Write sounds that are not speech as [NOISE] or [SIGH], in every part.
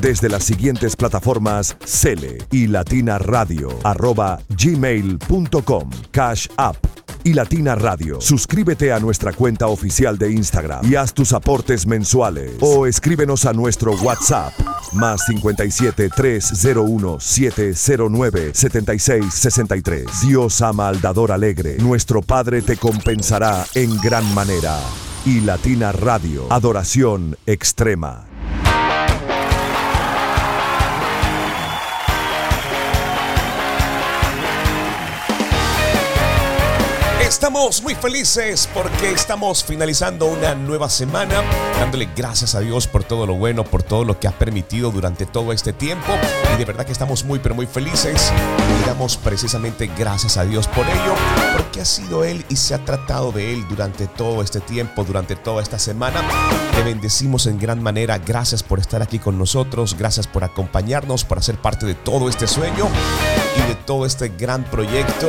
Desde las siguientes plataformas Cele y Latina Radio arroba gmail.com Cash App y Latina Radio. Suscríbete a nuestra cuenta oficial de Instagram y haz tus aportes mensuales o escríbenos a nuestro WhatsApp más 57 301 709 76 63. Dios ama al dador alegre. Nuestro Padre te compensará en gran manera. Y Latina Radio, adoración extrema. Estamos muy felices porque estamos finalizando una nueva semana, dándole gracias a Dios por todo lo bueno, por todo lo que ha permitido durante todo este tiempo. Y de verdad que estamos muy, pero muy felices. Y damos precisamente gracias a Dios por ello, porque ha sido Él y se ha tratado de Él durante todo este tiempo, durante toda esta semana. Te bendecimos en gran manera. Gracias por estar aquí con nosotros, gracias por acompañarnos, por hacer parte de todo este sueño y de todo este gran proyecto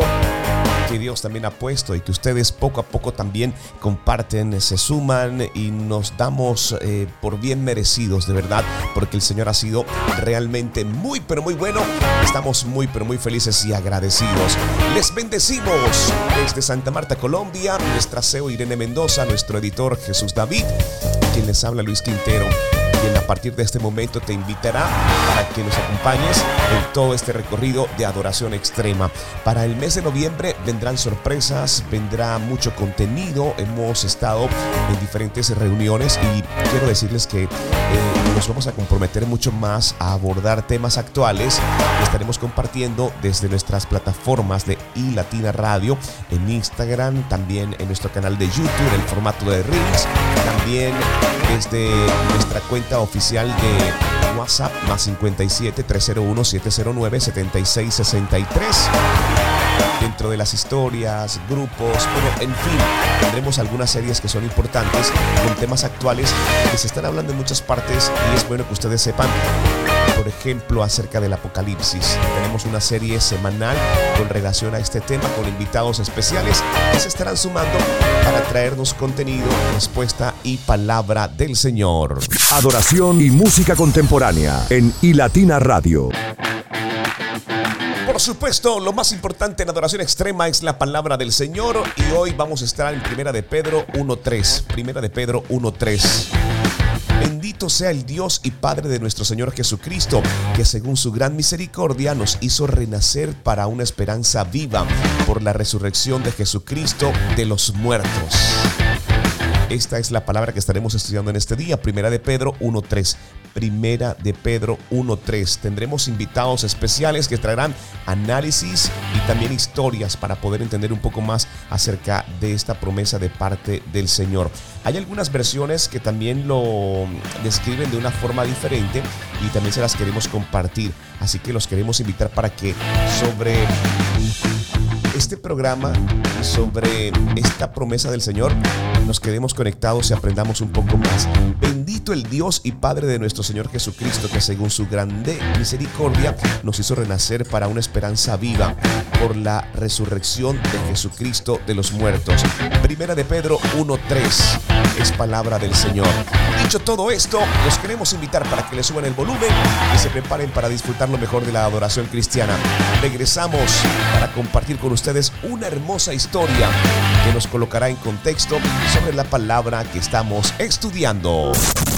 que Dios también ha puesto y que ustedes poco a poco también comparten, se suman y nos damos eh, por bien merecidos, de verdad, porque el Señor ha sido realmente muy, pero muy bueno. Estamos muy, pero muy felices y agradecidos. Les bendecimos desde Santa Marta, Colombia, nuestra CEO Irene Mendoza, nuestro editor Jesús David, quien les habla Luis Quintero quien a partir de este momento te invitará para que nos acompañes en todo este recorrido de adoración extrema. Para el mes de noviembre vendrán sorpresas, vendrá mucho contenido. Hemos estado en diferentes reuniones y quiero decirles que eh, nos vamos a comprometer mucho más a abordar temas actuales que estaremos compartiendo desde nuestras plataformas de iLatina Radio en Instagram, también en nuestro canal de YouTube en el formato de Reels, también desde nuestra cuenta oficial de WhatsApp más 57 301 709 7663 dentro de las historias, grupos, pero en fin, tendremos algunas series que son importantes con temas actuales que se están hablando en muchas partes y es bueno que ustedes sepan por ejemplo, acerca del apocalipsis. Tenemos una serie semanal con relación a este tema con invitados especiales que se estarán sumando para traernos contenido, respuesta y palabra del Señor. Adoración y música contemporánea en iLatina Radio. Por supuesto, lo más importante en adoración extrema es la palabra del Señor y hoy vamos a estar en Primera de Pedro 1.3. Primera de Pedro 1.3. Sea el Dios y Padre de nuestro Señor Jesucristo, que según su gran misericordia nos hizo renacer para una esperanza viva por la resurrección de Jesucristo de los muertos. Esta es la palabra que estaremos estudiando en este día, Primera de Pedro 1.3. Primera de Pedro 1.3. Tendremos invitados especiales que traerán análisis y también historias para poder entender un poco más acerca de esta promesa de parte del Señor. Hay algunas versiones que también lo describen de una forma diferente y también se las queremos compartir. Así que los queremos invitar para que sobre este programa sobre esta promesa del Señor, nos quedemos conectados y aprendamos un poco más. Bendito el Dios y Padre de nuestro Señor Jesucristo, que según su grande misericordia nos hizo renacer para una esperanza viva por la resurrección de Jesucristo de los muertos. Primera de Pedro 1.3 es palabra del Señor. Dicho todo esto, los queremos invitar para que le suban el volumen y se preparen para disfrutar lo mejor de la adoración cristiana. Regresamos para compartir con ustedes una hermosa historia que nos colocará en contexto sobre la palabra que estamos estudiando.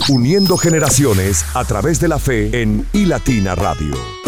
Uniendo generaciones a través de la fe en iLatina Radio.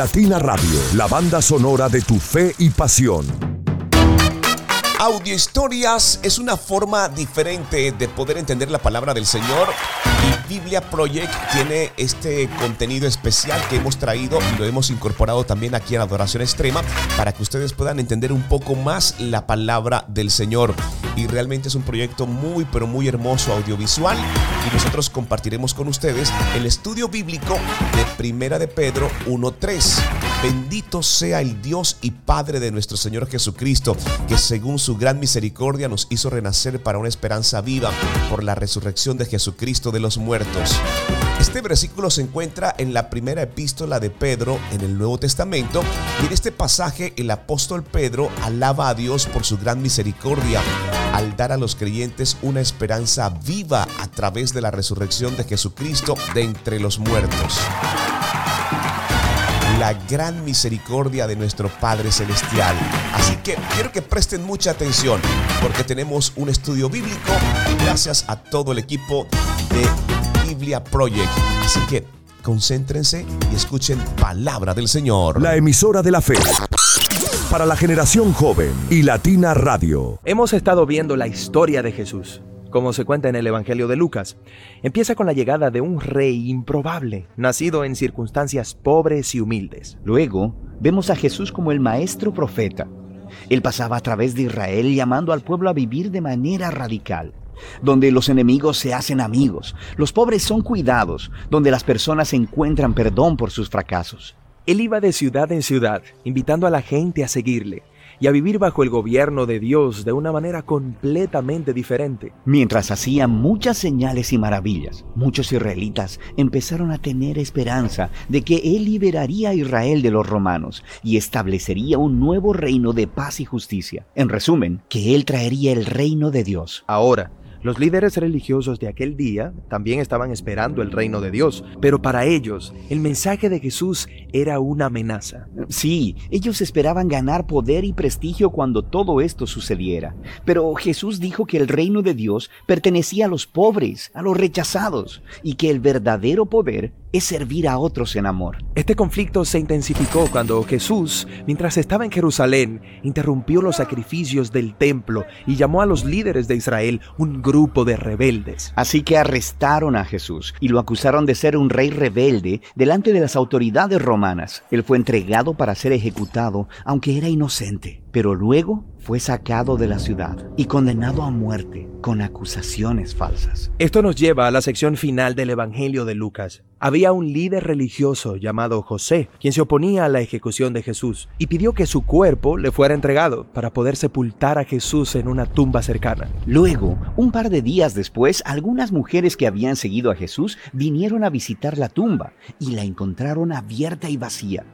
Latina Radio, la banda sonora de tu fe y pasión. Audio historias es una forma diferente de poder entender la palabra del Señor y Biblia Project tiene este contenido especial que hemos traído y lo hemos incorporado también aquí en Adoración Extrema para que ustedes puedan entender un poco más la palabra del Señor. Y realmente es un proyecto muy pero muy hermoso audiovisual y nosotros compartiremos con ustedes el estudio bíblico de Primera de Pedro 1.3. Bendito sea el Dios y Padre de nuestro Señor Jesucristo, que según su gran misericordia nos hizo renacer para una esperanza viva por la resurrección de Jesucristo de los muertos. Este versículo se encuentra en la primera epístola de Pedro en el Nuevo Testamento y en este pasaje el apóstol Pedro alaba a Dios por su gran misericordia al dar a los creyentes una esperanza viva a través de la resurrección de Jesucristo de entre los muertos la gran misericordia de nuestro Padre Celestial. Así que quiero que presten mucha atención porque tenemos un estudio bíblico gracias a todo el equipo de Biblia Project. Así que concéntrense y escuchen palabra del Señor. La emisora de la fe. Para la generación joven y Latina Radio. Hemos estado viendo la historia de Jesús como se cuenta en el Evangelio de Lucas. Empieza con la llegada de un rey improbable, nacido en circunstancias pobres y humildes. Luego, vemos a Jesús como el maestro profeta. Él pasaba a través de Israel llamando al pueblo a vivir de manera radical, donde los enemigos se hacen amigos, los pobres son cuidados, donde las personas encuentran perdón por sus fracasos. Él iba de ciudad en ciudad, invitando a la gente a seguirle, y a vivir bajo el gobierno de Dios de una manera completamente diferente. Mientras hacía muchas señales y maravillas, muchos israelitas empezaron a tener esperanza de que Él liberaría a Israel de los romanos y establecería un nuevo reino de paz y justicia. En resumen, que Él traería el reino de Dios. Ahora, los líderes religiosos de aquel día también estaban esperando el reino de Dios, pero para ellos el mensaje de Jesús era una amenaza. Sí, ellos esperaban ganar poder y prestigio cuando todo esto sucediera, pero Jesús dijo que el reino de Dios pertenecía a los pobres, a los rechazados, y que el verdadero poder es servir a otros en amor. Este conflicto se intensificó cuando Jesús, mientras estaba en Jerusalén, interrumpió los sacrificios del templo y llamó a los líderes de Israel un grupo de rebeldes. Así que arrestaron a Jesús y lo acusaron de ser un rey rebelde delante de las autoridades romanas. Él fue entregado para ser ejecutado, aunque era inocente. Pero luego fue sacado de la ciudad y condenado a muerte con acusaciones falsas. Esto nos lleva a la sección final del Evangelio de Lucas. Había un líder religioso llamado José, quien se oponía a la ejecución de Jesús y pidió que su cuerpo le fuera entregado para poder sepultar a Jesús en una tumba cercana. Luego, un par de días después, algunas mujeres que habían seguido a Jesús vinieron a visitar la tumba y la encontraron abierta y vacía.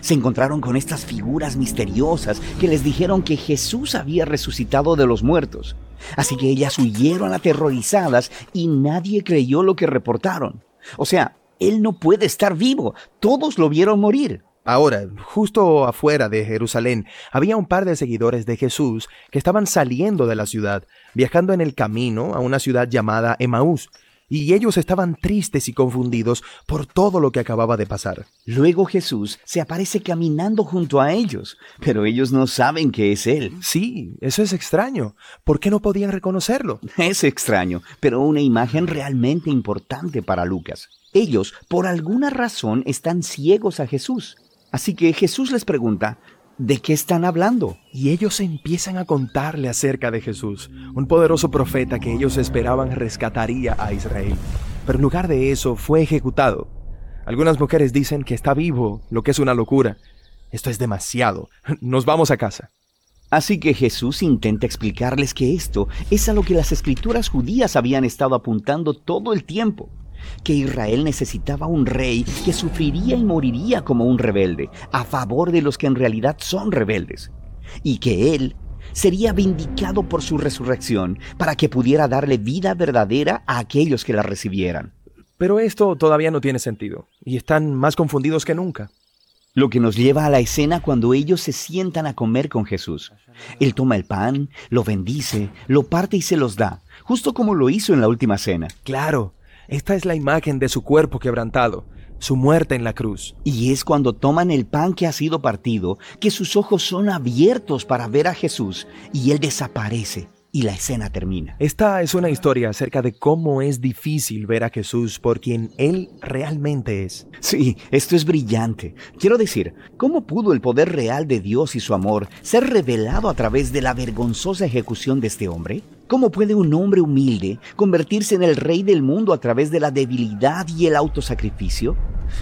Se encontraron con estas figuras misteriosas que les dijeron que Jesús había resucitado de los muertos. Así que ellas huyeron aterrorizadas y nadie creyó lo que reportaron. O sea, Él no puede estar vivo. Todos lo vieron morir. Ahora, justo afuera de Jerusalén, había un par de seguidores de Jesús que estaban saliendo de la ciudad, viajando en el camino a una ciudad llamada Emaús y ellos estaban tristes y confundidos por todo lo que acababa de pasar. Luego Jesús se aparece caminando junto a ellos, pero ellos no saben que es Él. Sí, eso es extraño. ¿Por qué no podían reconocerlo? [LAUGHS] Es extraño, pero una imagen realmente importante para Lucas. Ellos, por alguna razón, están ciegos a Jesús. Así que Jesús les pregunta, ¿De qué están hablando? Y ellos empiezan a contarle acerca de Jesús, un poderoso profeta que ellos esperaban rescataría a Israel. Pero en lugar de eso fue ejecutado. Algunas mujeres dicen que está vivo, lo que es una locura. Esto es demasiado. Nos vamos a casa. Así que Jesús intenta explicarles que esto es a lo que las escrituras judías habían estado apuntando todo el tiempo que Israel necesitaba un rey que sufriría y moriría como un rebelde, a favor de los que en realidad son rebeldes, y que él sería vindicado por su resurrección para que pudiera darle vida verdadera a aquellos que la recibieran. Pero esto todavía no tiene sentido, y están más confundidos que nunca. Lo que nos lleva a la escena cuando ellos se sientan a comer con Jesús. Él toma el pan, lo bendice, lo parte y se los da, justo como lo hizo en la última cena. Claro, esta es la imagen de su cuerpo quebrantado. su muerte en la cruz. Y es cuando toman el pan que ha sido partido que sus ojos son abiertos para ver a Jesús y Él desaparece y la escena termina. Esta es una historia acerca de cómo es difícil ver a Jesús por quien Él realmente es. Sí, esto es brillante. Quiero decir, ¿cómo pudo el poder real de Dios y su amor ser revelado a través de la vergonzosa ejecución de este hombre? ¿Cómo puede un hombre humilde convertirse en el rey del mundo a través de la debilidad y el autosacrificio?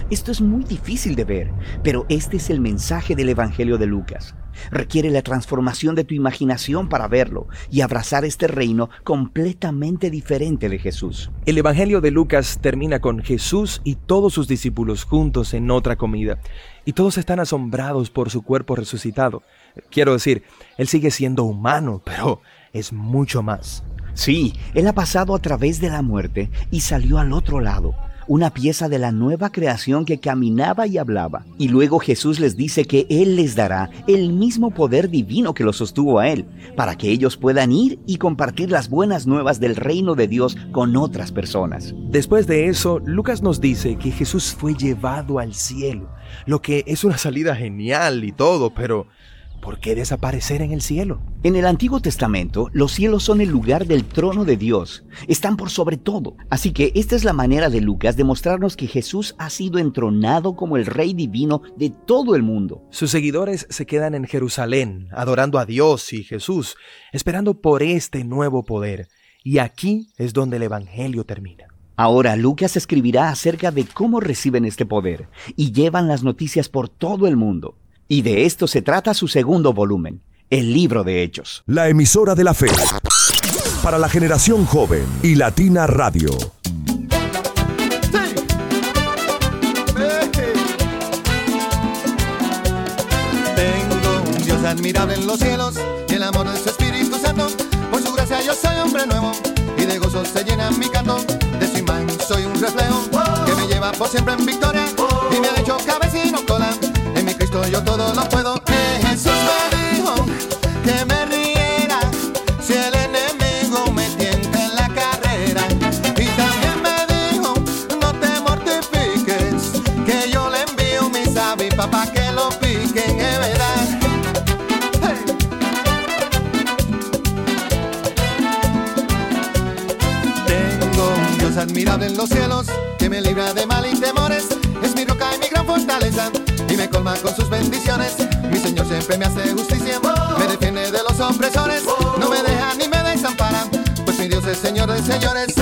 Esto es muy difícil de ver, pero este es el mensaje del Evangelio de Lucas. Requiere la transformación de tu imaginación para verlo y abrazar este reino completamente diferente de Jesús. El Evangelio de Lucas termina con Jesús y todos sus discípulos juntos en otra comida, y todos están asombrados por su cuerpo resucitado. Quiero decir, Él sigue siendo humano, pero es mucho más. Sí, Él ha pasado a través de la muerte y salió al otro lado una pieza de la nueva creación que caminaba y hablaba. Y luego Jesús les dice que Él les dará el mismo poder divino que lo sostuvo a Él, para que ellos puedan ir y compartir las buenas nuevas del reino de Dios con otras personas. Después de eso, Lucas nos dice que Jesús fue llevado al cielo, lo que es una salida genial y todo, pero ¿Por qué desaparecer en el cielo? En el Antiguo Testamento, los cielos son el lugar del trono de Dios. Están por sobre todo. Así que esta es la manera de Lucas de mostrarnos que Jesús ha sido entronado como el Rey divino de todo el mundo. Sus seguidores se quedan en Jerusalén, adorando a Dios y Jesús, esperando por este nuevo poder. Y aquí es donde el Evangelio termina. Ahora Lucas escribirá acerca de cómo reciben este poder y llevan las noticias por todo el mundo. Y de esto se trata su segundo volumen, el libro de Hechos. La emisora de la fe. Para la generación joven y Latina Radio. Tengo un Dios admirable en los cielos y el amor de su Espíritu Santo. Por su gracia yo soy hombre nuevo y de gozo se llena mi canto. De su imagen soy un reflejo que me lleva por siempre en victoria y me ha hecho cabeza y no cola. Yo todo lo puedo. Eh, Jesús me dijo que me riera si el enemigo me tienta en la carrera. Y también me dijo no te mortifiques que yo le envío mis avis papá que lo piquen, es verdad. Tengo un Dios admirable en los cielos que me libra de mal y temores. Es me colma con sus bendiciones. Mi Señor siempre me hace justicia, me defiende de los opresores, no me deja ni me desampara, pues mi Dios es Señor de señores.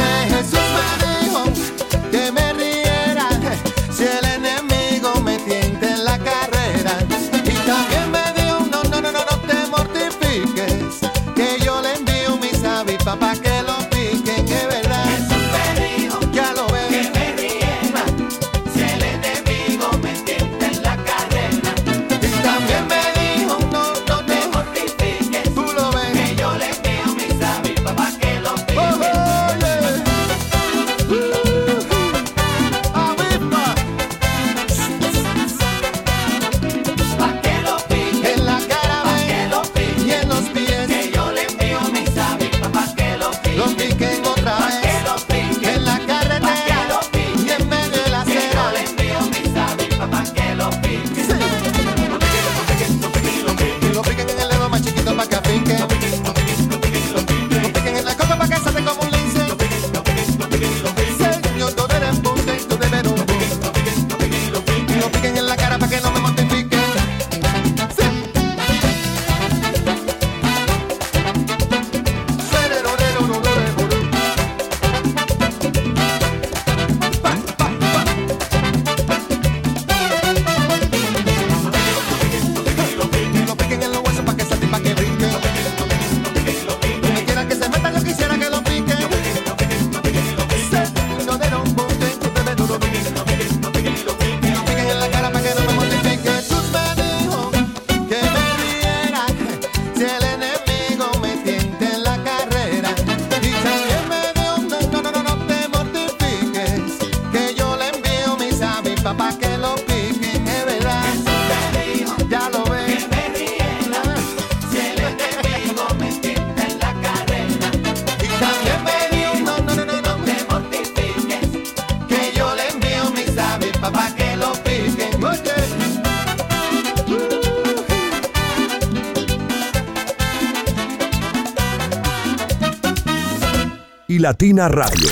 Latina Radio,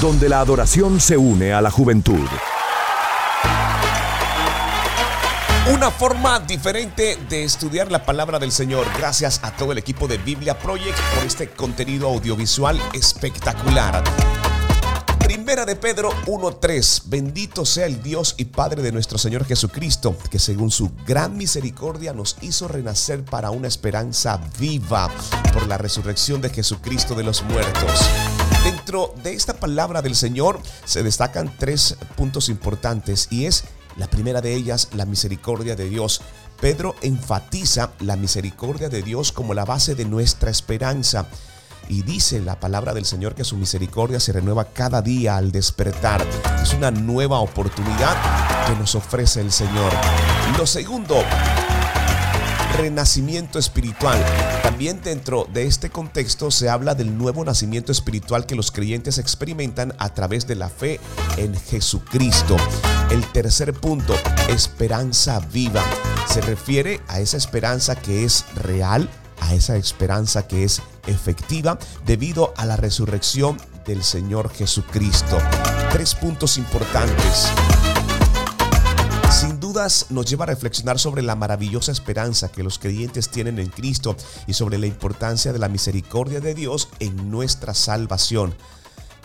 donde la adoración se une a la juventud. Una forma diferente de estudiar la palabra del Señor. Gracias a todo el equipo de Biblia Project por este contenido audiovisual espectacular. Primera de Pedro 1.3. Bendito sea el Dios y Padre de nuestro Señor Jesucristo, que según su gran misericordia nos hizo renacer para una esperanza viva por la resurrección de Jesucristo de los muertos. Dentro de esta palabra del Señor se destacan tres puntos importantes y es la primera de ellas, la misericordia de Dios. Pedro enfatiza la misericordia de Dios como la base de nuestra esperanza. Y dice la palabra del Señor que su misericordia se renueva cada día al despertar. Es una nueva oportunidad que nos ofrece el Señor. Lo segundo, renacimiento espiritual. También dentro de este contexto se habla del nuevo nacimiento espiritual que los creyentes experimentan a través de la fe en Jesucristo. El tercer punto, esperanza viva. Se refiere a esa esperanza que es real, a esa esperanza que es efectiva debido a la resurrección del Señor Jesucristo. Tres puntos importantes. Nos lleva a reflexionar sobre la maravillosa esperanza que los creyentes tienen en Cristo y sobre la importancia de la misericordia de Dios en nuestra salvación.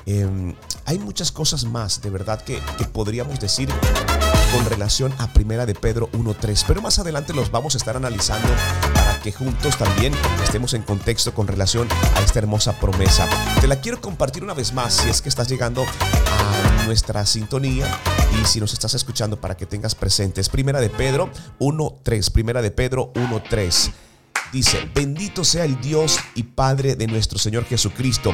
Eh, hay muchas cosas más de verdad que, que podríamos decir con relación a Primera de Pedro 1.3, pero más adelante los vamos a estar analizando para que juntos también estemos en contexto con relación a esta hermosa promesa. Te la quiero compartir una vez más si es que estás llegando a nuestra sintonía y si nos estás escuchando para que tengas presentes. Primera de Pedro 1.3, Primera de Pedro 1.3. Dice, bendito sea el Dios y Padre de nuestro Señor Jesucristo,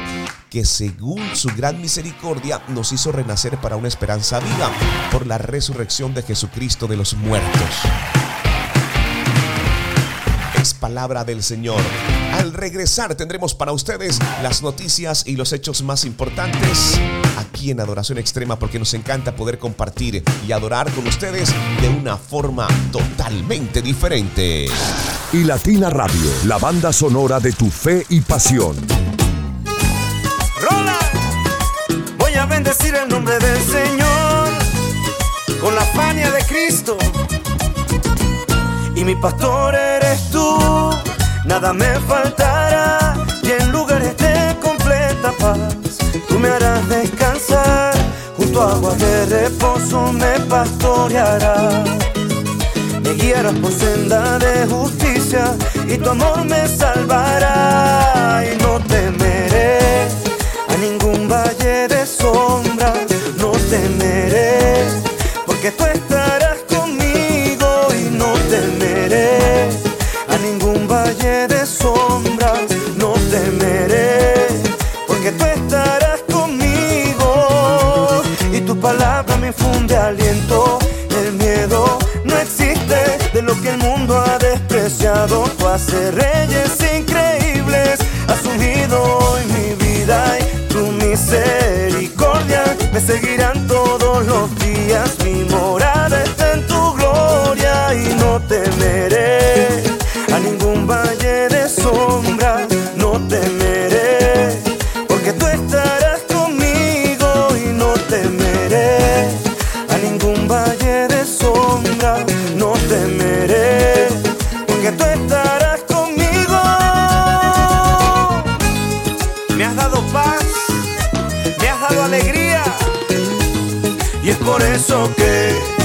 que según su gran misericordia nos hizo renacer para una esperanza viva por la resurrección de Jesucristo de los muertos. Palabra del Señor. Al regresar tendremos para ustedes las noticias y los hechos más importantes aquí en Adoración Extrema porque nos encanta poder compartir y adorar con ustedes de una forma totalmente diferente. Y Latina Radio, la banda sonora de tu fe y pasión. Roland, voy a bendecir el nombre del Señor con la fania de Cristo. Y mi pastor eres tú, nada me faltará. Y en lugares de completa paz, tú me harás descansar. Junto a aguas de reposo me pastorearás. Me guiarás por senda de justicia y tu amor me salvará. Y no temeré a ningún valle de sombra, no temeré, Tú haces reyes increíbles, has ungido en mi vida y tu misericordia me seguirán todos los días. Mi morada está en tu gloria y no temeré por eso que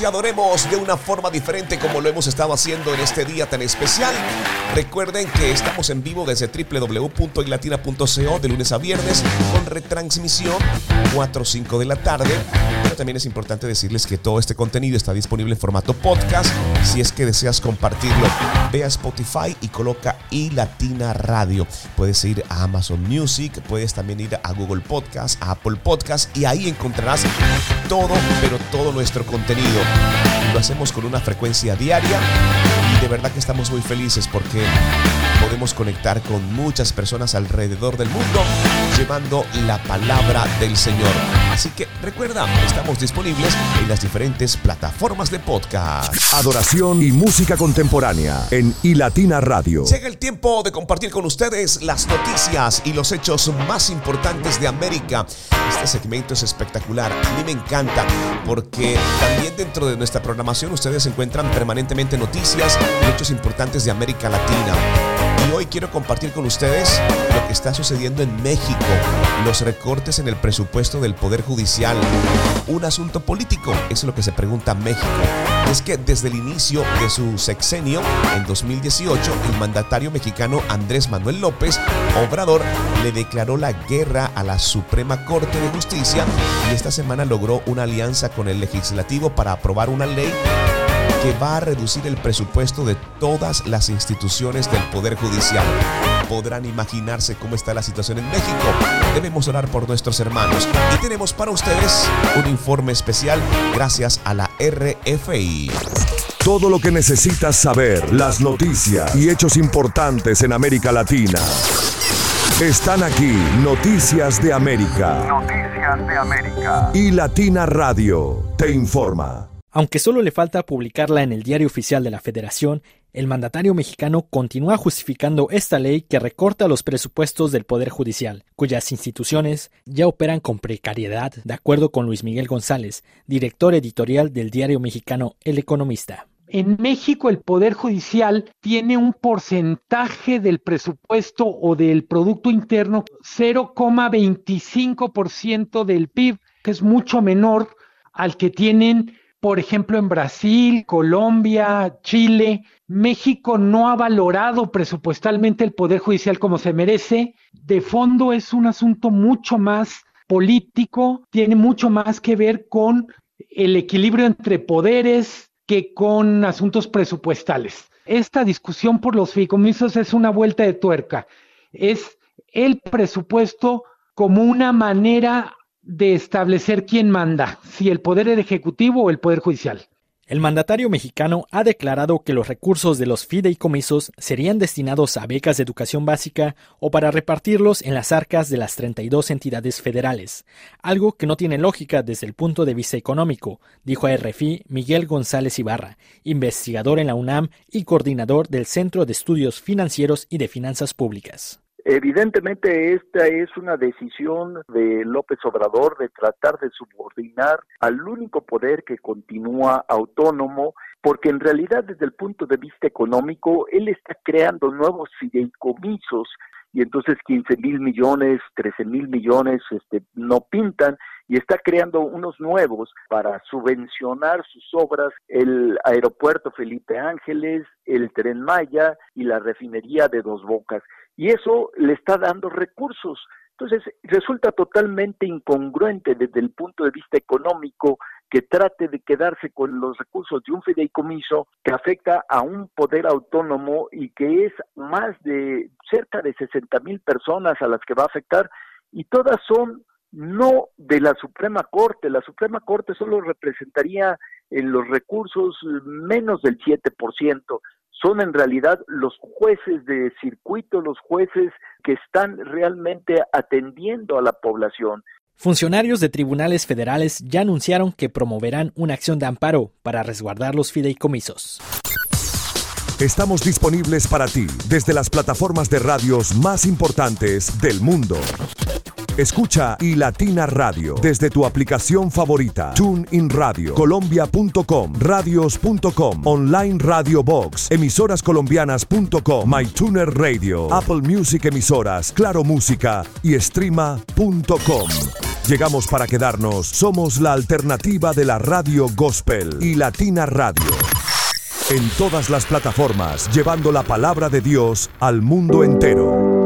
y adoremos de una forma diferente como lo hemos estado haciendo en este día tan especial. Recuerden que estamos en vivo desde www.ilatina.co de lunes a viernes con retransmisión 4 o 5 de la tarde. También es importante decirles que todo este contenido está disponible en formato podcast. Si es que deseas compartirlo, ve a Spotify y coloca iLatina Radio. Puedes ir a Amazon Music, puedes también ir a Google Podcast, a Apple Podcast y ahí encontrarás todo, pero todo nuestro contenido. Lo hacemos con una frecuencia diaria y de verdad que estamos muy felices porque podemos conectar con muchas personas alrededor del mundo llevando la palabra del Señor. Así que recuerda, estamos disponibles en las diferentes plataformas de podcast. Adoración y música contemporánea en iLatina Radio. Llega el tiempo de compartir con ustedes las noticias y los hechos más importantes de América. Este segmento es espectacular, a mí me encanta porque también dentro de nuestra programación ustedes encuentran permanentemente noticias hechos importantes de América Latina. Y hoy quiero compartir con ustedes lo que está sucediendo en México, los recortes en el presupuesto del Poder Judicial. Un asunto político, es lo que se pregunta México. Es que desde el inicio de su sexenio, en 2018, el mandatario mexicano Andrés Manuel López Obrador le declaró la guerra a la Suprema Corte de Justicia y esta semana logró una alianza con el legislativo para aprobar una ley que va a reducir el presupuesto de todas las instituciones del Poder Judicial. Podrán imaginarse cómo está la situación en México. Debemos orar por nuestros hermanos. Y tenemos para ustedes un informe especial gracias a la RFI. Todo lo que necesitas saber, las noticias y hechos importantes en América Latina. Están aquí Noticias de América. Noticias de América. Y Latina Radio te informa. Aunque solo le falta publicarla en el diario oficial de la Federación, el mandatario mexicano continúa justificando esta ley que recorta los presupuestos del Poder Judicial, cuyas instituciones ya operan con precariedad, de acuerdo con Luis Miguel González, director editorial del diario mexicano El Economista. En México el Poder Judicial tiene un porcentaje del presupuesto o del Producto Interno 0,25% del PIB, que es mucho menor al que tienen, por ejemplo, en Brasil, Colombia, Chile. México no ha valorado presupuestalmente el Poder Judicial como se merece. De fondo es un asunto mucho más político, tiene mucho más que ver con el equilibrio entre poderes, que con asuntos presupuestales. Esta discusión por los fideicomisos es una vuelta de tuerca. Es el presupuesto como una manera de establecer quién manda, si el poder ejecutivo o el poder judicial. El mandatario mexicano ha declarado que los recursos de los fideicomisos serían destinados a becas de educación básica o para repartirlos en las arcas de las 32 entidades federales, algo que no tiene lógica desde el punto de vista económico, dijo a RFI Miguel González Ibarra, investigador en la UNAM y coordinador del Centro de Estudios Financieros y de Finanzas Públicas. Evidentemente esta es una decisión de López Obrador de tratar de subordinar al único poder que continúa autónomo, porque en realidad desde el punto de vista económico él está creando nuevos fideicomisos y entonces 15 mil millones, 13 mil millones este, no pintan y está creando unos nuevos para subvencionar sus obras, el aeropuerto Felipe Ángeles, el tren Maya y la refinería de Dos Bocas y eso le está dando recursos. Entonces, resulta totalmente incongruente desde el punto de vista económico que trate de quedarse con los recursos de un fideicomiso que afecta a un poder autónomo y que es más de cerca de 60 mil personas a las que va a afectar y todas son no de la Suprema Corte. La Suprema Corte solo representaría en los recursos menos del 7% son en realidad los jueces de circuito, los jueces que están realmente atendiendo a la población. Funcionarios de tribunales federales ya anunciaron que promoverán una acción de amparo para resguardar los fideicomisos. Estamos disponibles para ti desde las plataformas de radios más importantes del mundo. Escucha iLatina Radio desde tu aplicación favorita. TuneIn Radio, Colombia.com, Radios.com, Online Radio Box, Emisorascolombianas.com, MyTuner Radio, Apple Music Emisoras, Claro Música y Streama.com. Llegamos para quedarnos. Somos la alternativa de la radio gospel y Latina Radio. En todas las plataformas, llevando la palabra de Dios al mundo entero.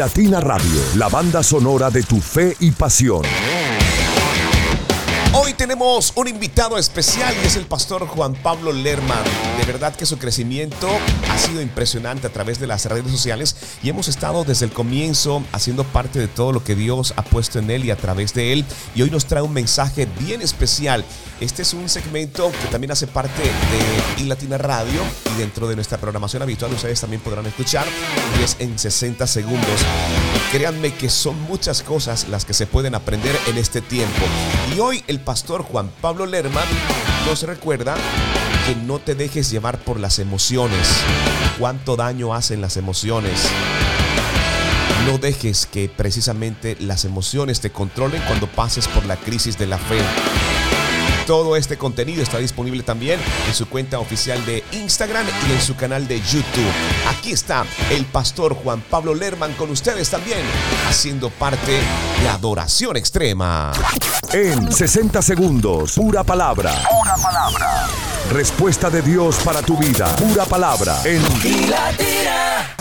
Latina Radio, la banda sonora de tu fe y pasión. Hoy tenemos un invitado especial y es el pastor Juan Pablo Lerman. De verdad que su crecimiento ha sido impresionante a través de las redes sociales y hemos estado desde el comienzo haciendo parte de todo lo que Dios ha puesto en él y a través de él. Y hoy nos trae un mensaje bien especial. Este es un segmento que también hace parte de iLatina Radio dentro de nuestra programación habitual ustedes también podrán escuchar y es en 60 segundos. Créanme que son muchas cosas las que se pueden aprender en este tiempo. Y hoy el pastor Juan Pablo Lerman nos recuerda que no te dejes llevar por las emociones. Cuánto daño hacen las emociones. No dejes que precisamente las emociones te controlen cuando pases por la crisis de la fe. Todo este contenido está disponible también en su cuenta oficial de Instagram y en su canal de YouTube. Aquí está el pastor Juan Pablo Lerman con ustedes también, haciendo parte de Adoración Extrema. En 60 segundos, pura palabra. Una palabra. Respuesta de Dios para tu vida. Pura palabra. En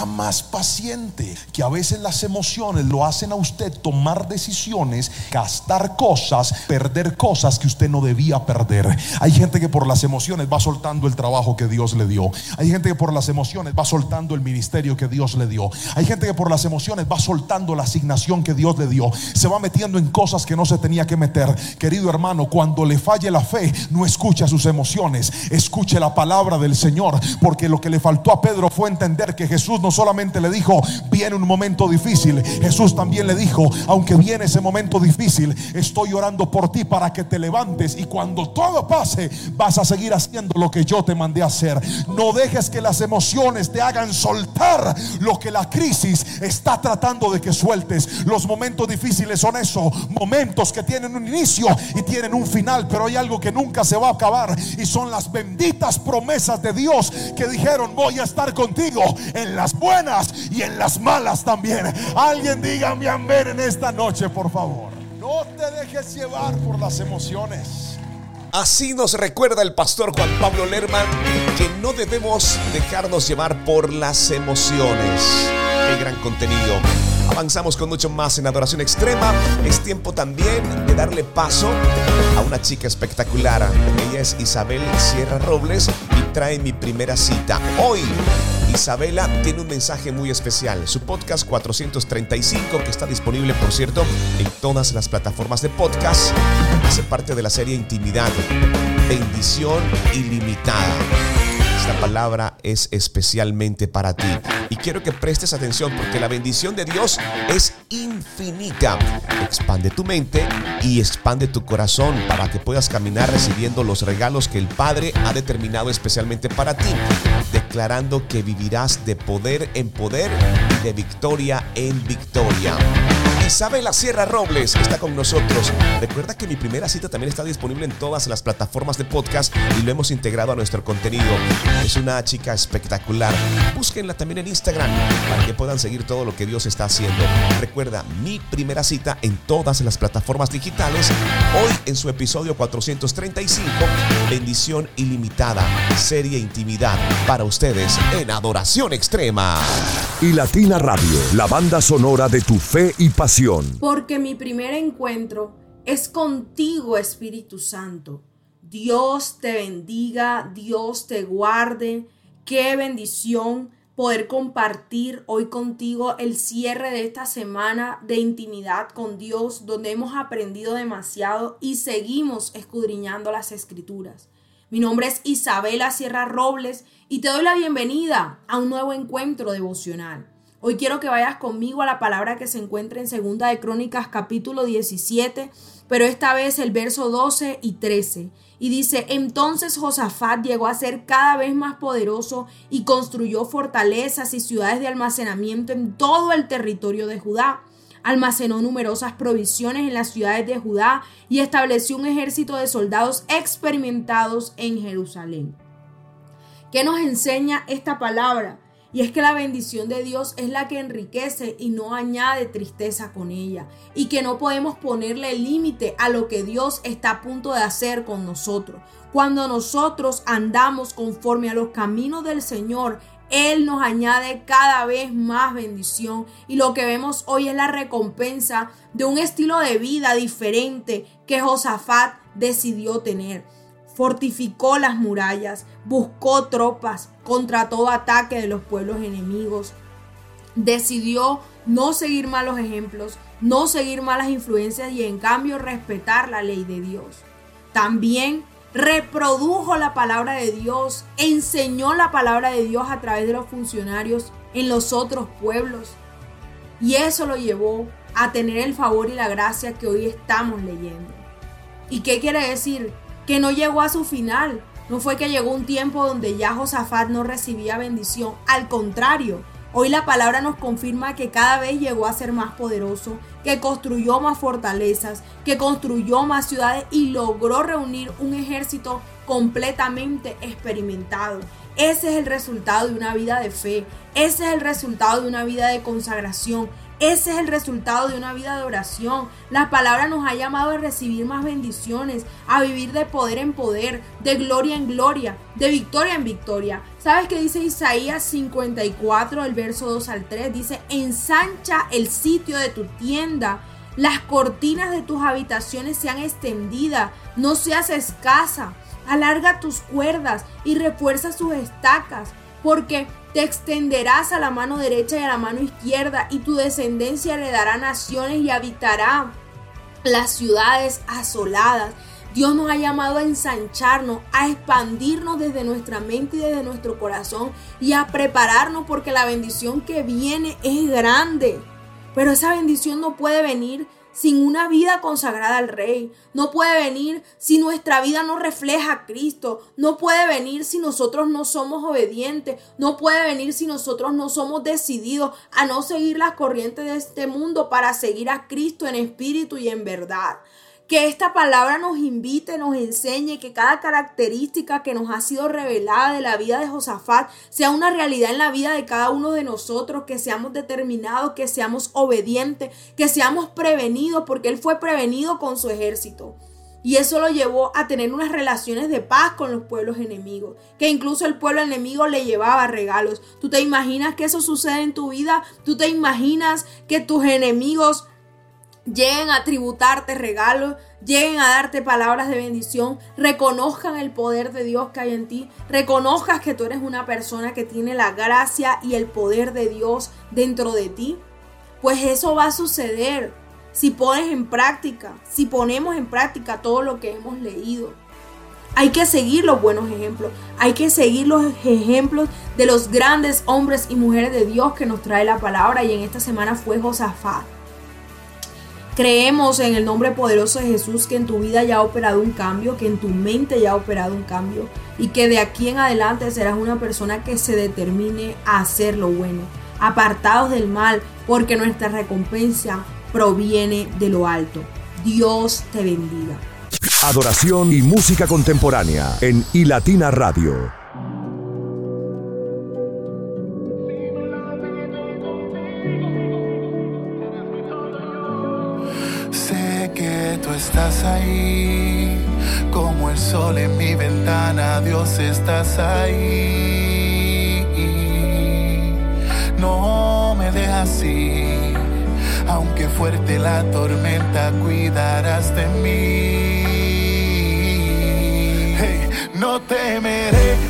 Más paciente, que a veces las emociones lo hacen a usted tomar decisiones, gastar cosas, perder cosas que usted no debía perder. Hay gente que por las emociones va soltando el trabajo que Dios le dio. Hay gente que por las emociones va soltando el ministerio que Dios le dio. Hay gente que por las emociones va soltando la asignación que Dios le dio. Se va metiendo en cosas que no se tenía que meter. Querido hermano, cuando le falle la fe, no escucha sus emociones, escuche la palabra del Señor, porque lo que le faltó a Pedro fue entender que Jesús no solamente le dijo, viene un momento difícil, Jesús también le dijo, aunque viene ese momento difícil, estoy orando por ti para que te levantes y cuando todo pase, vas a seguir haciendo lo que yo te mandé a hacer. No dejes que las emociones te hagan soltar lo que la crisis está tratando de que sueltes. Los momentos difíciles son eso, momentos que tienen un inicio y tienen un final, pero hay algo que nunca se va a acabar y son las benditas promesas de Dios que dijeron, voy a estar contigo en las buenas y en las malas también. Alguien dígame amén en esta noche, por favor. No te dejes llevar por las emociones. Así nos recuerda el pastor Juan Pablo Lerman que no debemos dejarnos llevar por las emociones. Gran contenido. Avanzamos con mucho más en Adoración Extrema. Es tiempo también de darle paso a una chica espectacular. Ella es Isabel Sierra Robles y trae mi primera cita. Hoy Isabela tiene un mensaje muy especial. Su podcast 435, que está disponible, por cierto, en todas las plataformas de podcast, hace parte de la serie Intimidad, bendición ilimitada. Esta palabra es especialmente para ti. Y quiero que prestes atención porque la bendición de Dios es infinita. Expande tu mente y expande tu corazón para que puedas caminar recibiendo los regalos que el Padre ha determinado especialmente para ti, declarando que vivirás de poder en poder y de victoria en victoria. Isabela Sierra Robles está con nosotros. Recuerda que mi primera cita también está disponible en todas las plataformas de podcast y lo hemos integrado a nuestro contenido. Es una chica espectacular. Búsquenla también en Instagram para que puedan seguir todo lo que Dios está haciendo. Recuerda, mi primera cita en todas las plataformas digitales. Hoy en su episodio 435, Bendición Ilimitada, serie Intimidad para ustedes en Adoración Extrema. y Latina Radio, la banda sonora de tu fe y pasión. Porque mi primer encuentro es contigo, Espíritu Santo. Dios te bendiga, Dios te guarde. Qué bendición poder compartir hoy contigo el cierre de esta semana de intimidad con Dios, donde hemos aprendido demasiado y seguimos escudriñando las escrituras. Mi nombre es Isabela Sierra Robles y te doy la bienvenida a un nuevo encuentro devocional. Hoy quiero que vayas conmigo a la palabra que se encuentra en Segunda de Crónicas capítulo 17, pero esta vez el verso 12 y 13. Y dice, entonces Josafat llegó a ser cada vez más poderoso y construyó fortalezas y ciudades de almacenamiento en todo el territorio de Judá. Almacenó numerosas provisiones en las ciudades de Judá y estableció un ejército de soldados experimentados en Jerusalén. ¿Qué nos enseña esta palabra? Y es que la bendición de Dios es la que enriquece y no añade tristeza con ella. Y que no podemos ponerle límite a lo que Dios está a punto de hacer con nosotros. Cuando nosotros andamos conforme a los caminos del Señor, Él nos añade cada vez más bendición y lo que vemos hoy es la recompensa de un estilo de vida diferente que Josafat decidió tener. Fortificó las murallas, buscó tropas contra todo ataque de los pueblos enemigos. Decidió no seguir malos ejemplos, no seguir malas influencias y en cambio respetar la ley de Dios. También reprodujo la palabra de Dios, enseñó la palabra de Dios a través de los funcionarios en los otros pueblos. Y eso lo llevó a tener el favor y la gracia que hoy estamos leyendo. ¿Y qué quiere decir? Que no llegó a su final. No fue que llegó un tiempo donde ya Josafat no recibía bendición. Al contrario, Hoy la palabra nos confirma que cada vez llegó a ser más poderoso, que construyó más fortalezas, que construyó más ciudades y logró reunir un ejército completamente experimentado. Ese es el resultado de una vida de fe, ese es el resultado de una vida de consagración, ese es el resultado de una vida de oración. La palabra nos ha llamado a recibir más bendiciones, a vivir de poder en poder, de gloria en gloria, de victoria en victoria. ¿Sabes qué dice Isaías 54, el verso 2 al 3? Dice, ensancha el sitio de tu tienda. Las cortinas de tus habitaciones sean extendidas, no seas escasa. Alarga tus cuerdas y refuerza sus estacas, porque te extenderás a la mano derecha y a la mano izquierda, y tu descendencia heredará naciones y habitará las ciudades asoladas. Dios nos ha llamado a ensancharnos, a expandirnos desde nuestra mente y desde nuestro corazón y a prepararnos porque la bendición que viene es grande. Pero esa bendición no puede venir sin una vida consagrada al Rey. No puede venir si nuestra vida no refleja a Cristo. No puede venir si nosotros no somos obedientes. No puede venir si nosotros no somos decididos a no seguir las corrientes de este mundo para seguir a Cristo en espíritu y en verdad. Que esta palabra nos invite, nos enseñe que cada característica que nos ha sido revelada de la vida de Josafat sea una realidad en la vida de cada uno de nosotros, que seamos determinados, que seamos obedientes, que seamos prevenidos, porque él fue prevenido con su ejército. Y eso lo llevó a tener unas relaciones de paz con los pueblos enemigos, que incluso el pueblo enemigo le llevaba regalos. ¿Tú te imaginas que eso sucede en tu vida? ¿Tú te imaginas que tus enemigos lleguen a tributarte regalos, lleguen a darte palabras de bendición, reconozcan el poder de Dios que hay en ti, reconozcas que tú eres una persona que tiene la gracia y el poder de Dios dentro de ti, pues eso va a suceder si pones en práctica, si ponemos en práctica todo lo que hemos leído. Hay que seguir los buenos ejemplos, hay que seguir los ejemplos de los grandes hombres y mujeres de Dios que nos trae la palabra y en esta semana fue Josafat. Creemos en el nombre poderoso de Jesús que en tu vida ya ha operado un cambio, que en tu mente ya ha operado un cambio y que de aquí en adelante serás una persona que se determine a hacer lo bueno, apartados del mal, porque nuestra recompensa proviene de lo alto. Dios te bendiga. Adoración y música contemporánea en iLatina Radio. Estás ahí, como el sol en mi ventana, Dios estás ahí. No me dejas ir, aunque fuerte la tormenta, cuidarás de mí. No temeré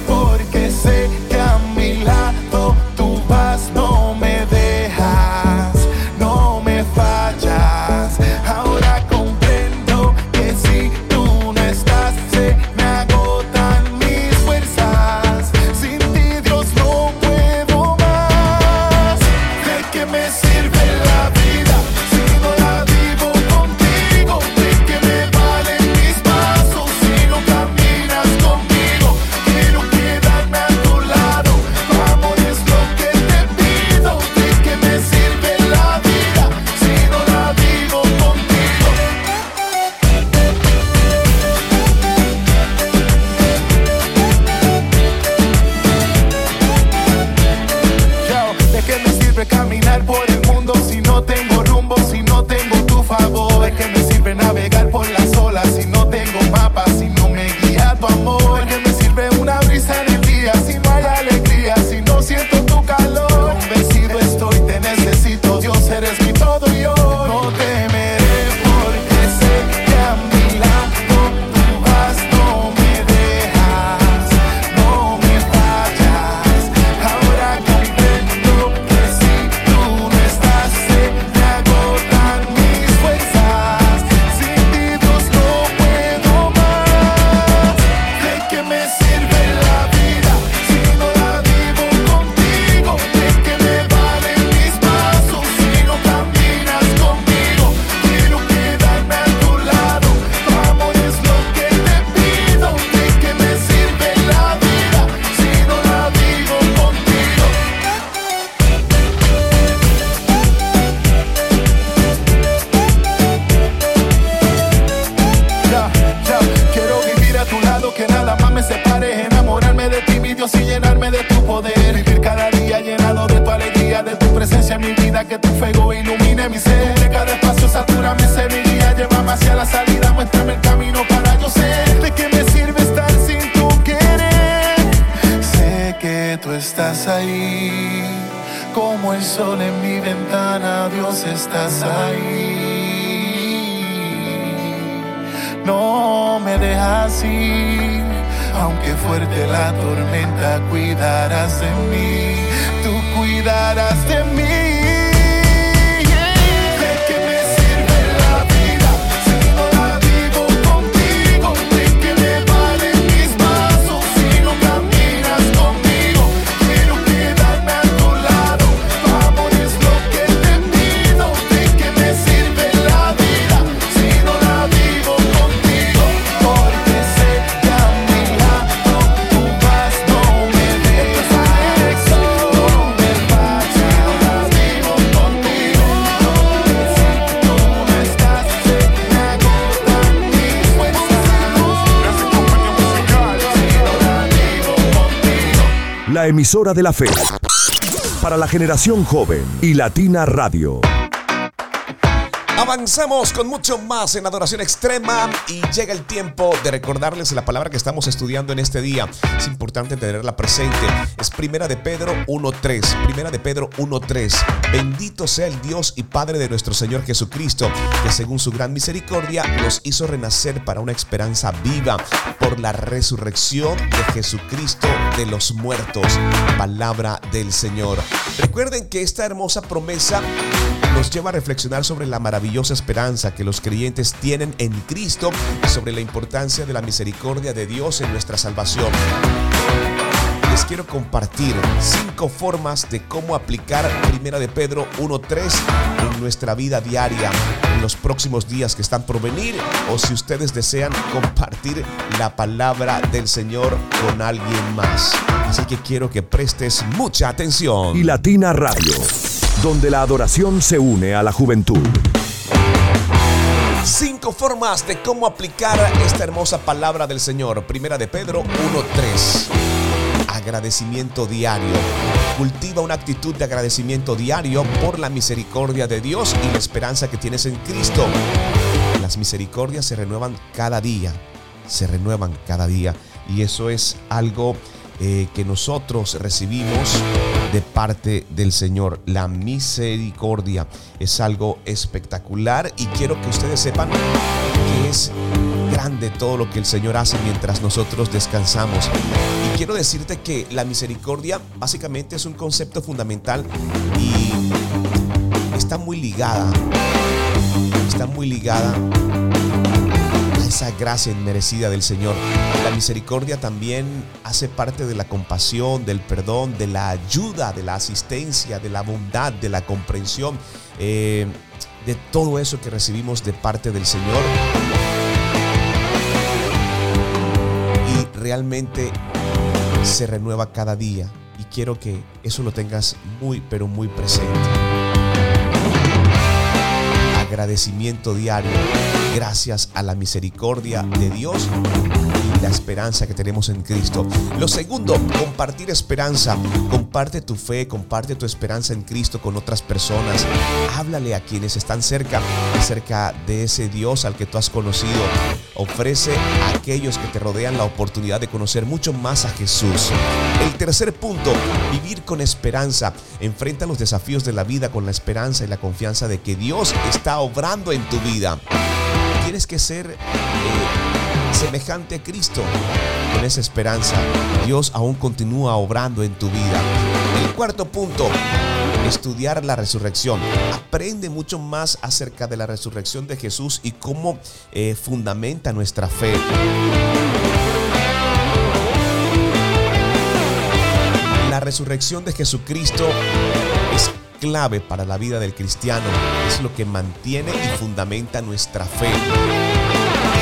emisora de la fe. Para la generación joven y Latina Radio. Avanzamos con mucho más en adoración extrema y llega el tiempo de recordarles la palabra que estamos estudiando en este día. Es importante tenerla presente. Es Primera de Pedro 1.3. Primera de Pedro 1.3. Bendito sea el Dios y Padre de nuestro Señor Jesucristo, que según su gran misericordia nos hizo renacer para una esperanza viva por la resurrección de Jesucristo de los muertos. Palabra del Señor. Recuerden que esta hermosa promesa nos lleva a reflexionar sobre la maravillosa esperanza que los creyentes tienen en Cristo sobre la importancia de la misericordia de Dios en nuestra salvación. Les quiero compartir cinco formas de cómo aplicar Primera de Pedro 1.3 en nuestra vida diaria en los próximos días que están por venir o si ustedes desean compartir la palabra del Señor con alguien más. Así que quiero que prestes mucha atención. Y Latina Radio, donde la adoración se une a la juventud. Cinco formas de cómo aplicar esta hermosa palabra del Señor. Primera de Pedro 1.3. Agradecimiento diario. Cultiva una actitud de agradecimiento diario por la misericordia de Dios y la esperanza que tienes en Cristo. Las misericordias se renuevan cada día. Se renuevan cada día. Y eso es algo eh, que nosotros recibimos de parte del Señor. La misericordia es algo espectacular y quiero que ustedes sepan que es grande todo lo que el Señor hace mientras nosotros descansamos. Y quiero decirte que la misericordia básicamente es un concepto fundamental y está muy ligada, está muy ligada esa gracia inmerecida del Señor. La misericordia también hace parte de la compasión, del perdón, de la ayuda, de la asistencia, de la bondad, de la comprensión, eh, de todo eso que recibimos de parte del Señor. Y realmente se renueva cada día. Y quiero que eso lo tengas muy, pero muy presente agradecimiento diario gracias a la misericordia de Dios y la esperanza que tenemos en Cristo. Lo segundo, compartir esperanza. Comparte tu fe, comparte tu esperanza en Cristo con otras personas. Háblale a quienes están cerca, cerca de ese Dios al que tú has conocido. Ofrece a aquellos que te rodean la oportunidad de conocer mucho más a Jesús. El tercer punto, vivir con esperanza. Enfrenta los desafíos de la vida con la esperanza y la confianza de que Dios está obrando en tu vida. Tienes que ser eh, semejante a Cristo. Con esa esperanza, Dios aún continúa obrando en tu vida. El cuarto punto, estudiar la resurrección. Aprende mucho más acerca de la resurrección de Jesús y cómo eh, fundamenta nuestra fe. La resurrección de Jesucristo es clave para la vida del cristiano. Es lo que mantiene y fundamenta nuestra fe.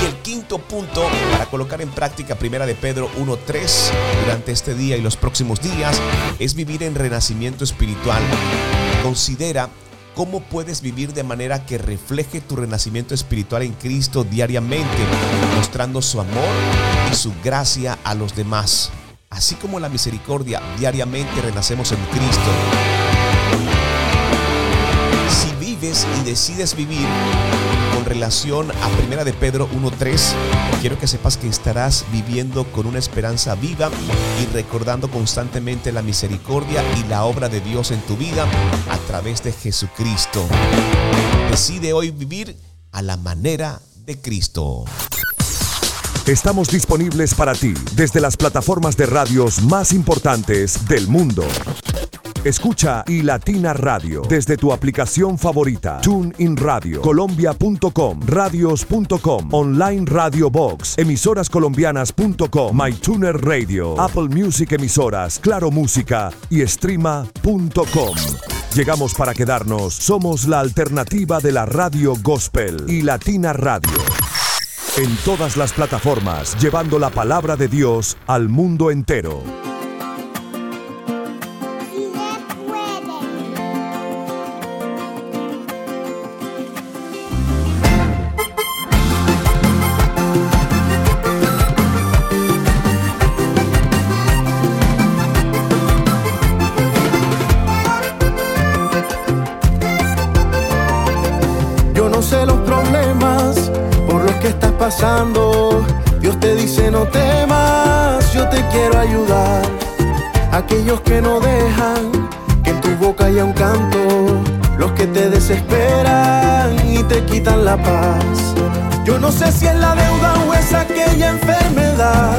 Y el quinto punto para colocar en práctica Primera de Pedro 1.3 durante este día y los próximos días es vivir en renacimiento espiritual. Considera cómo puedes vivir de manera que refleje tu renacimiento espiritual en Cristo diariamente, mostrando su amor y su gracia a los demás. Así como la misericordia, diariamente renacemos en Cristo. Vives y decides vivir con relación a Primera de Pedro 1.3, quiero que sepas que estarás viviendo con una esperanza viva y recordando constantemente la misericordia y la obra de Dios en tu vida a través de Jesucristo. Decide hoy vivir a la manera de Cristo. Estamos disponibles para ti desde las plataformas de radios más importantes del mundo. Escucha iLatina Radio desde tu aplicación favorita. TuneIn Radio, Colombia.com, Radios.com, Online Radio Box, emisorascolombianas.com, MyTuner Radio, Apple Music Emisoras, Claro Música y Streama.com. Llegamos para quedarnos. Somos la alternativa de la radio gospel y Latina Radio. En todas las plataformas, llevando la palabra de Dios al mundo entero. Yo no sé si es la deuda o es aquella enfermedad.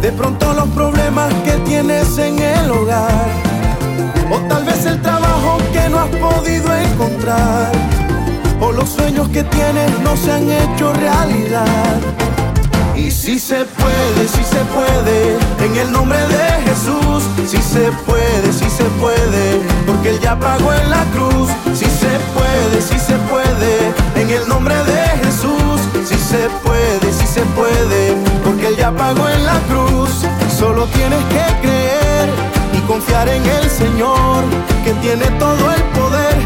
De pronto los problemas que tienes en el hogar. O tal vez el trabajo que no has podido encontrar o los sueños que tienes no se han hecho realidad. Y si se puede, si se puede, en el nombre de Jesús, si se puede, si se puede, porque Él ya pagó en la cruz. Si se puede, si se puede, en el nombre de Jesús, si se puede, si se puede, porque Él ya pagó en la cruz. Solo tienes que creer y confiar en el Señor, que tiene todo el poder.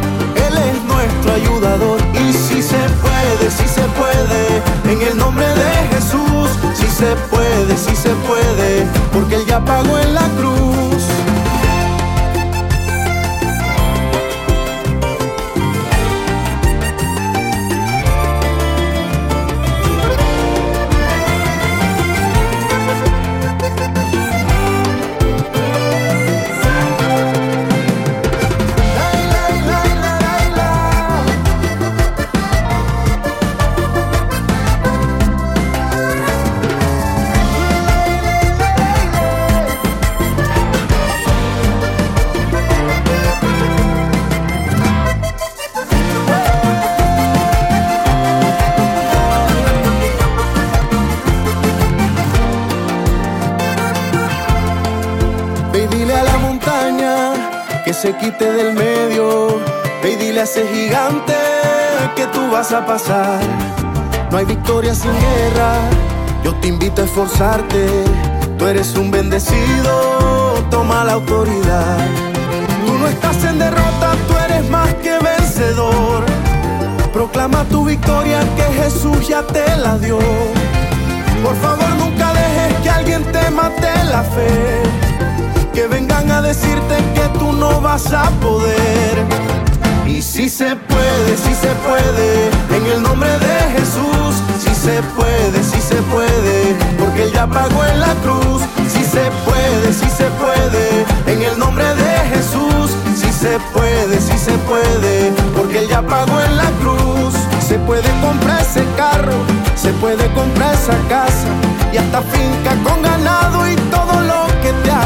Él es nuestro ayudador. Y si se puede, si se puede, en el nombre de Jesús, si se puede, si se puede, porque Él ya pagó en la cruz. Se quite del medio. Ve y dile a ese gigante que tú vas a pasar. No hay victoria sin guerra. Yo te invito a esforzarte. Tú eres un bendecido. Toma la autoridad. Tú no estás en derrota. Tú eres más que vencedor. Proclama tu victoria que Jesús ya te la dio. Por favor, nunca dejes que alguien te mate la fe que vengan a decirte que tú a poder. Y si se puede, si se puede, en el nombre de Jesús, si se puede, si se puede, porque Él ya pagó en la cruz. Si se puede, si se puede, en el nombre de Jesús, si se puede, si se puede, porque Él ya pagó en la cruz. Se puede comprar ese carro, se puede comprar esa casa y hasta finca con ganado y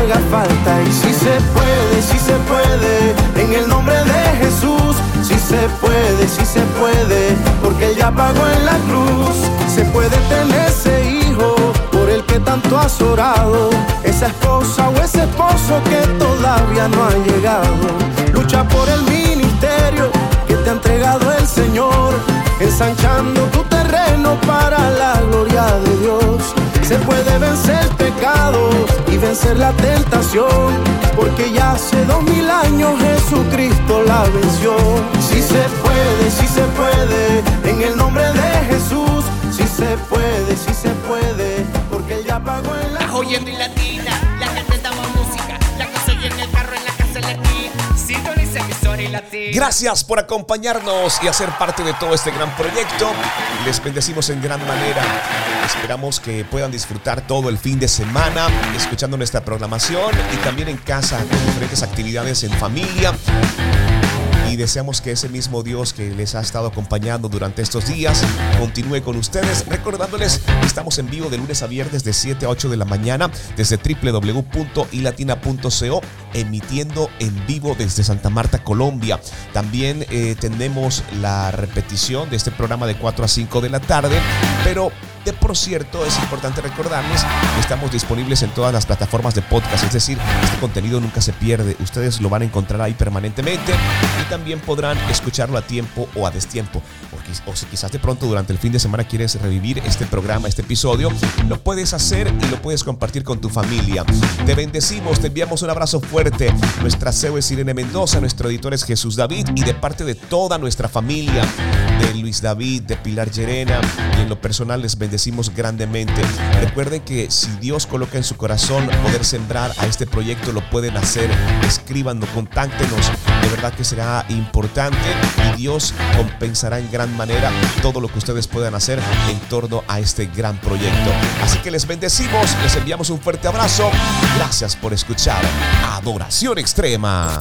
haga falta. Y si se puede, si se puede, en el nombre de Jesús, si se puede, si se puede, porque Él ya pagó en la cruz. Se puede tener ese hijo por el que tanto has orado, esa esposa o ese esposo que todavía no ha llegado. Lucha por el ministerio que te ha entregado el Señor, ensanchando tu terreno para la gloria de Dios. Se puede vencer pecados y vencer la tentación, porque ya hace dos mil años Jesucristo la venció. Si se puede, si se puede, en el nombre de Jesús, si se puede, si se puede, porque Él ya pagó en la Estás oyendo y latina, Gracias por acompañarnos y hacer parte de todo este gran proyecto. Les bendecimos en gran manera. Esperamos que puedan disfrutar todo el fin de semana escuchando nuestra programación y también en casa con diferentes actividades en familia y deseamos que ese mismo Dios que les ha estado acompañando durante estos días continúe con ustedes. Recordándoles que estamos en vivo de lunes a viernes de 7 a 8 de la mañana desde www.ilatina.co emitiendo en vivo desde Santa Marta, Colombia. También eh, tenemos la repetición de este programa de 4 a 5 de la tarde, pero de por cierto, es importante recordarles que estamos disponibles en todas las plataformas de podcast, es decir, este contenido nunca se pierde, ustedes lo van a encontrar ahí permanentemente y también podrán escucharlo a tiempo o a destiempo. O si quizás de pronto durante el fin de semana quieres revivir este programa, este episodio, lo puedes hacer y lo puedes compartir con tu familia. Te bendecimos, te enviamos un abrazo fuerte. Nuestra CEO es Irene Mendoza, nuestro editor es Jesús David y de parte de toda nuestra familia, Luis David, de Pilar Llerena y en lo personal les bendecimos grandemente. Recuerden que si Dios coloca en su corazón poder sembrar a este proyecto, lo pueden hacer. Escríbanos, contáctenos. De verdad que será importante y Dios compensará en gran manera todo lo que ustedes puedan hacer en torno a este gran proyecto. Así que les bendecimos, les enviamos un fuerte abrazo. Gracias por escuchar Adoración Extrema.